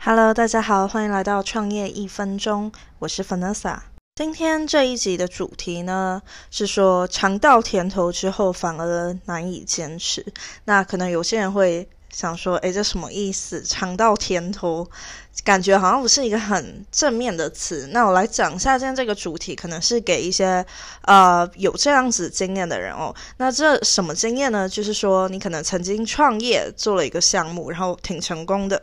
Hello，大家好，欢迎来到创业一分钟，我是 Vanessa。今天这一集的主题呢，是说尝到甜头之后反而难以坚持。那可能有些人会想说，诶，这什么意思？尝到甜头，感觉好像不是一个很正面的词。那我来讲一下今天这个主题，可能是给一些呃有这样子经验的人哦。那这什么经验呢？就是说你可能曾经创业做了一个项目，然后挺成功的。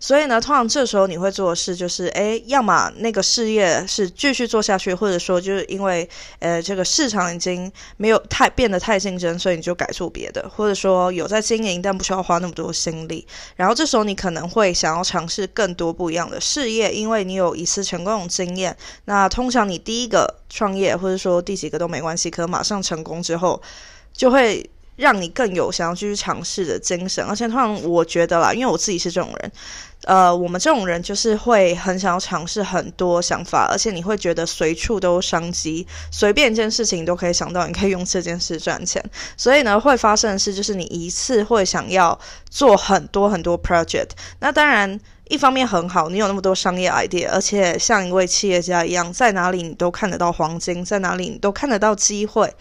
所以呢，通常这时候你会做的事就是，诶，要么那个事业是继续做下去，或者说就是因为，呃，这个市场已经没有太变得太竞争，所以你就改做别的，或者说有在经营，但不需要花那么多心力。然后这时候你可能会想要尝试更多不一样的事业，因为你有一次成功的经验。那通常你第一个创业，或者说第几个都没关系，可马上成功之后，就会。让你更有想要继续尝试的精神，而且通常我觉得啦，因为我自己是这种人，呃，我们这种人就是会很想要尝试很多想法，而且你会觉得随处都有商机，随便一件事情都可以想到你可以用这件事赚钱，所以呢，会发生的事就是你一次会想要做很多很多 project。那当然，一方面很好，你有那么多商业 idea，而且像一位企业家一样，在哪里你都看得到黄金，在哪里你都看得到机会。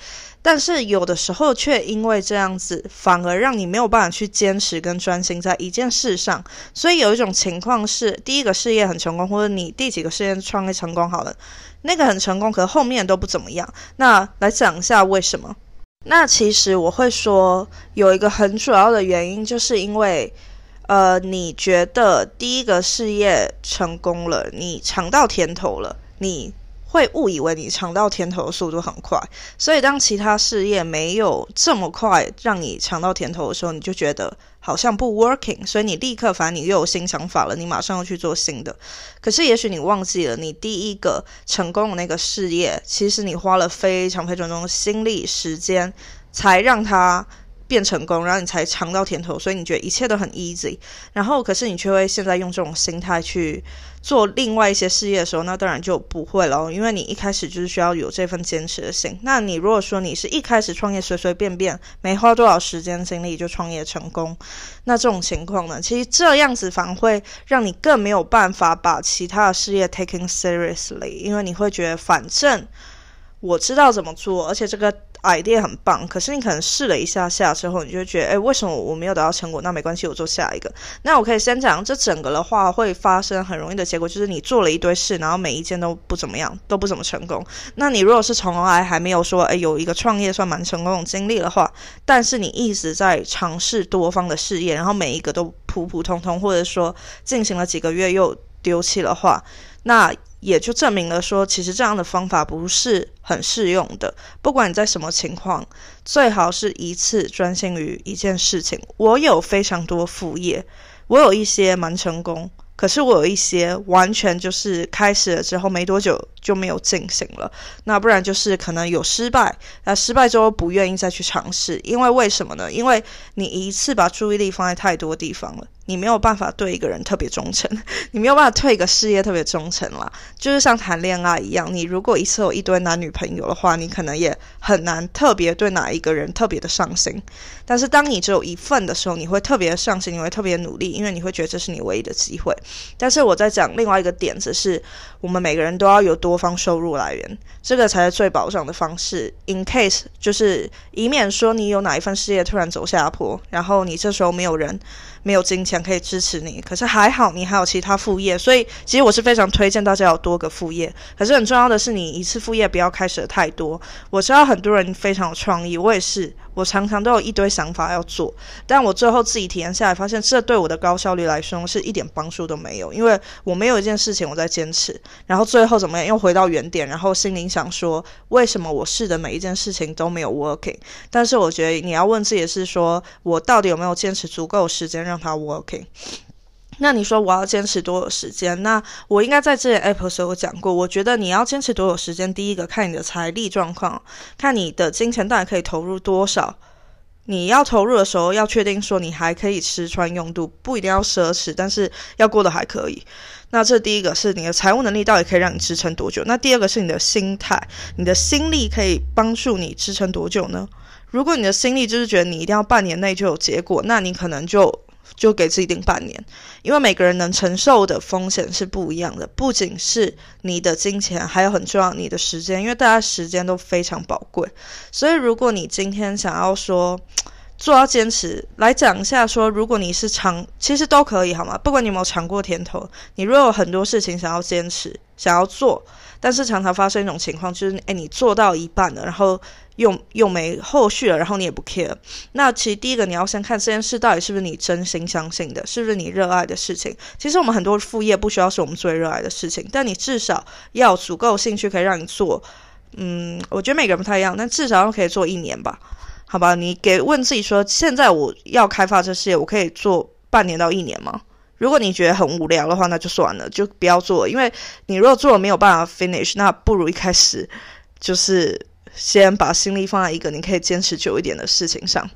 但是有的时候却因为这样子，反而让你没有办法去坚持跟专心在一件事上。所以有一种情况是，第一个事业很成功，或者你第几个事业创业成功好了，那个很成功，可后面都不怎么样。那来讲一下为什么？那其实我会说，有一个很主要的原因，就是因为，呃，你觉得第一个事业成功了，你尝到甜头了，你。会误以为你尝到甜头的速度很快，所以当其他事业没有这么快让你尝到甜头的时候，你就觉得好像不 working，所以你立刻反正你又有新想法了，你马上要去做新的。可是也许你忘记了，你第一个成功的那个事业，其实你花了非常非常多的心力时间，才让它。变成功，然后你才尝到甜头，所以你觉得一切都很 easy。然后，可是你却会现在用这种心态去做另外一些事业的时候，那当然就不会了，因为你一开始就是需要有这份坚持的心。那你如果说你是一开始创业随随便便，没花多少时间精力就创业成功，那这种情况呢，其实这样子反而会让你更没有办法把其他的事业 taking seriously，因为你会觉得反正我知道怎么做，而且这个。Idea 很棒，可是你可能试了一下下之后，你就觉得，哎，为什么我没有得到成果？那没关系，我做下一个。那我可以先讲，这整个的话会发生很容易的结果，就是你做了一堆事，然后每一件都不怎么样，都不怎么成功。那你如果是从来还没有说，哎，有一个创业算蛮成功的经历的话，但是你一直在尝试多方的事业，然后每一个都普普通通，或者说进行了几个月又丢弃的话，那。也就证明了说，其实这样的方法不是很适用的。不管你在什么情况，最好是一次专心于一件事情。我有非常多副业，我有一些蛮成功。可是我有一些完全就是开始了之后没多久就没有进行了，那不然就是可能有失败，那失败之后不愿意再去尝试，因为为什么呢？因为你一次把注意力放在太多地方了，你没有办法对一个人特别忠诚，你没有办法对一个事业特别忠诚啦。就是像谈恋爱一样，你如果一次有一堆男女朋友的话，你可能也很难特别对哪一个人特别的上心。但是当你只有一份的时候，你会特别上心，你会特别努力，因为你会觉得这是你唯一的机会。但是我在讲另外一个点子，是我们每个人都要有多方收入来源，这个才是最保障的方式。In case 就是以免说你有哪一份事业突然走下坡，然后你这时候没有人。没有金钱可以支持你，可是还好你还有其他副业，所以其实我是非常推荐大家有多个副业。可是很重要的是，你一次副业不要开始的太多。我知道很多人非常有创意，我也是，我常常都有一堆想法要做，但我最后自己体验下来，发现这对我的高效率来说是一点帮助都没有，因为我没有一件事情我在坚持，然后最后怎么样又回到原点，然后心里想说为什么我试的每一件事情都没有 working？但是我觉得你要问自己是说我到底有没有坚持足够时间让。它 working，那你说我要坚持多少时间？那我应该在这 app 时候讲过，我觉得你要坚持多少时间，第一个看你的财力状况，看你的金钱到底可以投入多少。你要投入的时候，要确定说你还可以吃穿用度，不一定要奢侈，但是要过得还可以。那这第一个是你的财务能力到底可以让你支撑多久？那第二个是你的心态，你的心力可以帮助你支撑多久呢？如果你的心力就是觉得你一定要半年内就有结果，那你可能就。就给自己定半年，因为每个人能承受的风险是不一样的，不仅是你的金钱，还有很重要你的时间，因为大家时间都非常宝贵。所以，如果你今天想要说做到坚持，来讲一下说，如果你是尝，其实都可以好吗？不管你有没有尝过甜头，你如果有很多事情想要坚持，想要做，但是常常发生一种情况，就是诶，你做到一半了，然后。又又没后续了，然后你也不 care。那其实第一个你要先看这件事到底是不是你真心相信的，是不是你热爱的事情。其实我们很多副业不需要是我们最热爱的事情，但你至少要足够兴趣可以让你做。嗯，我觉得每个人不太一样，但至少可以做一年吧。好吧，你给问自己说，现在我要开发这事业，我可以做半年到一年吗？如果你觉得很无聊的话，那就算了，就不要做了。因为你如果做了没有办法 finish，那不如一开始就是。先把心力放在一个你可以坚持久一点的事情上。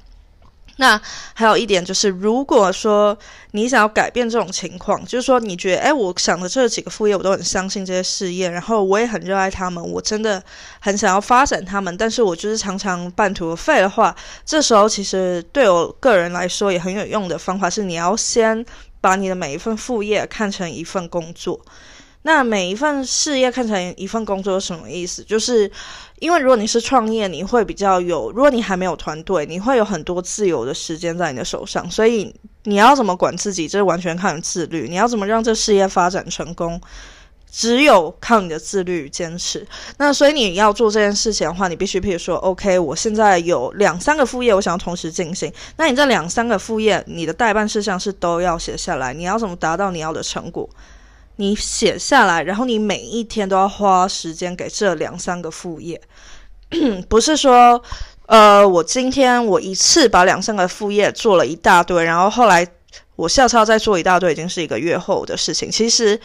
那还有一点就是，如果说你想要改变这种情况，就是说你觉得，哎，我想的这几个副业我都很相信这些事业，然后我也很热爱他们，我真的很想要发展他们，但是我就是常常半途而废的话，这时候其实对我个人来说也很有用的方法是，你要先把你的每一份副业看成一份工作。那每一份事业看成一份工作是什么意思？就是因为如果你是创业，你会比较有；如果你还没有团队，你会有很多自由的时间在你的手上。所以你要怎么管自己，这完全看自律。你要怎么让这事业发展成功，只有靠你的自律与坚持。那所以你要做这件事情的话，你必须譬如说，OK，我现在有两三个副业，我想要同时进行。那你这两三个副业，你的代办事项是都要写下来。你要怎么达到你要的成果？你写下来，然后你每一天都要花时间给这两三个副业，不是说，呃，我今天我一次把两三个副业做了一大堆，然后后来我下次要再做一大堆，已经是一个月后的事情。其实。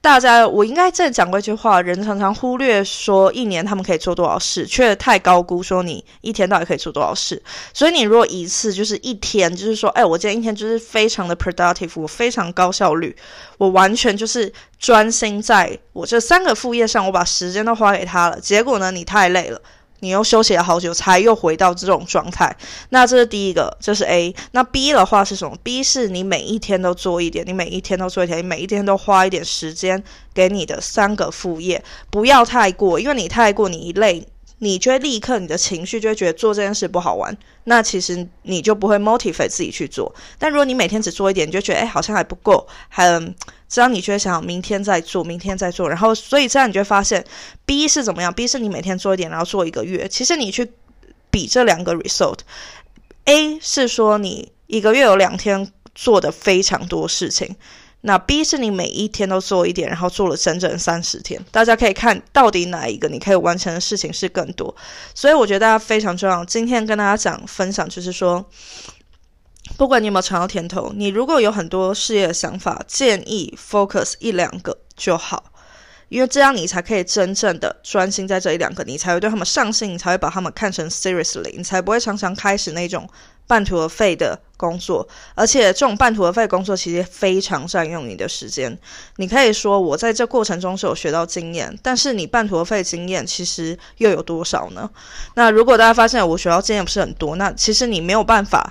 大家，我应该正讲过一句话：人常常忽略说一年他们可以做多少事，却太高估说你一天到底可以做多少事。所以你如果一次就是一天，就是说，哎，我今天一天就是非常的 productive，我非常高效率，我完全就是专心在我这三个副业上，我把时间都花给他了。结果呢，你太累了。你又休息了好久，才又回到这种状态。那这是第一个，这是 A。那 B 的话是什么？B 是你每一天都做一点，你每一天都做一点，你每一天都花一点时间给你的三个副业，不要太过，因为你太过，你一累。你就会立刻，你的情绪就会觉得做这件事不好玩，那其实你就不会 motivate 自己去做。但如果你每天只做一点，你就觉得哎好像还不够，还这样你就会想明天再做，明天再做，然后所以这样你就会发现 B 是怎么样？B 是你每天做一点，然后做一个月。其实你去比这两个 result，A 是说你一个月有两天做的非常多事情。那 B 是你每一天都做一点，然后做了整整三十天，大家可以看到底哪一个你可以完成的事情是更多。所以我觉得大家非常重要。今天跟大家讲分享，就是说，不管你有没有尝到甜头，你如果有很多事业的想法，建议 focus 一两个就好，因为这样你才可以真正的专心在这一两个，你才会对他们上心，你才会把他们看成 seriously，你才不会常常开始那种。半途而废的工作，而且这种半途而废工作其实非常占用你的时间。你可以说我在这过程中是有学到经验，但是你半途而废经验其实又有多少呢？那如果大家发现我学到经验不是很多，那其实你没有办法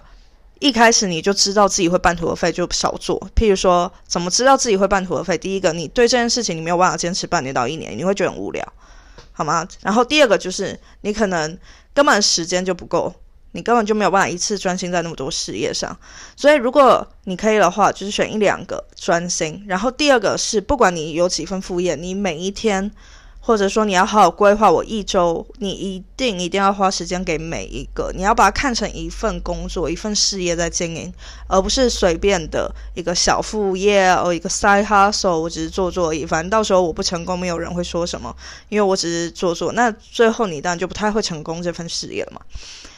一开始你就知道自己会半途而废，就少做。譬如说，怎么知道自己会半途而废？第一个，你对这件事情你没有办法坚持半年到一年，你会觉得很无聊，好吗？然后第二个就是你可能根本时间就不够。你根本就没有办法一次专心在那么多事业上，所以如果你可以的话，就是选一两个专心。然后第二个是，不管你有几份副业，你每一天，或者说你要好好规划，我一周，你一定一定要花时间给每一个，你要把它看成一份工作，一份事业在经营，而不是随便的一个小副业，哦，一个 side hustle，我只是做做而已。反正到时候我不成功，没有人会说什么，因为我只是做做。那最后你当然就不太会成功这份事业了嘛。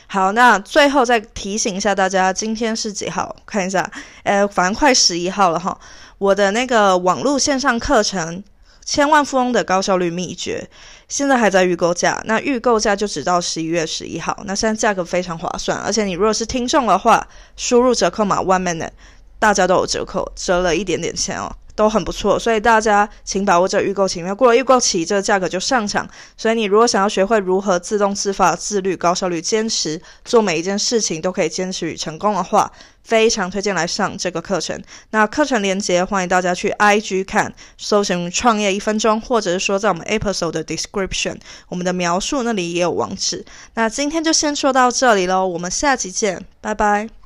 好，那最后再提醒一下大家，今天是几号？看一下，呃，反正快十一号了哈。我的那个网络线上课程《千万富翁的高效率秘诀》，现在还在预购价，那预购价就只到十一月十一号。那现在价格非常划算，而且你如果是听众的话，输入折扣码 One Minute，大家都有折扣，折了一点点钱哦。都很不错，所以大家请把握这预购期，因为过了预购期，这个价格就上涨。所以你如果想要学会如何自动自发、自律、高效率、坚持做每一件事情都可以坚持与成功的话，非常推荐来上这个课程。那课程链接欢迎大家去 IG 看，搜寻创业一分钟，或者是说在我们 episode 的 description，我们的描述那里也有网址。那今天就先说到这里喽，我们下期见，拜拜。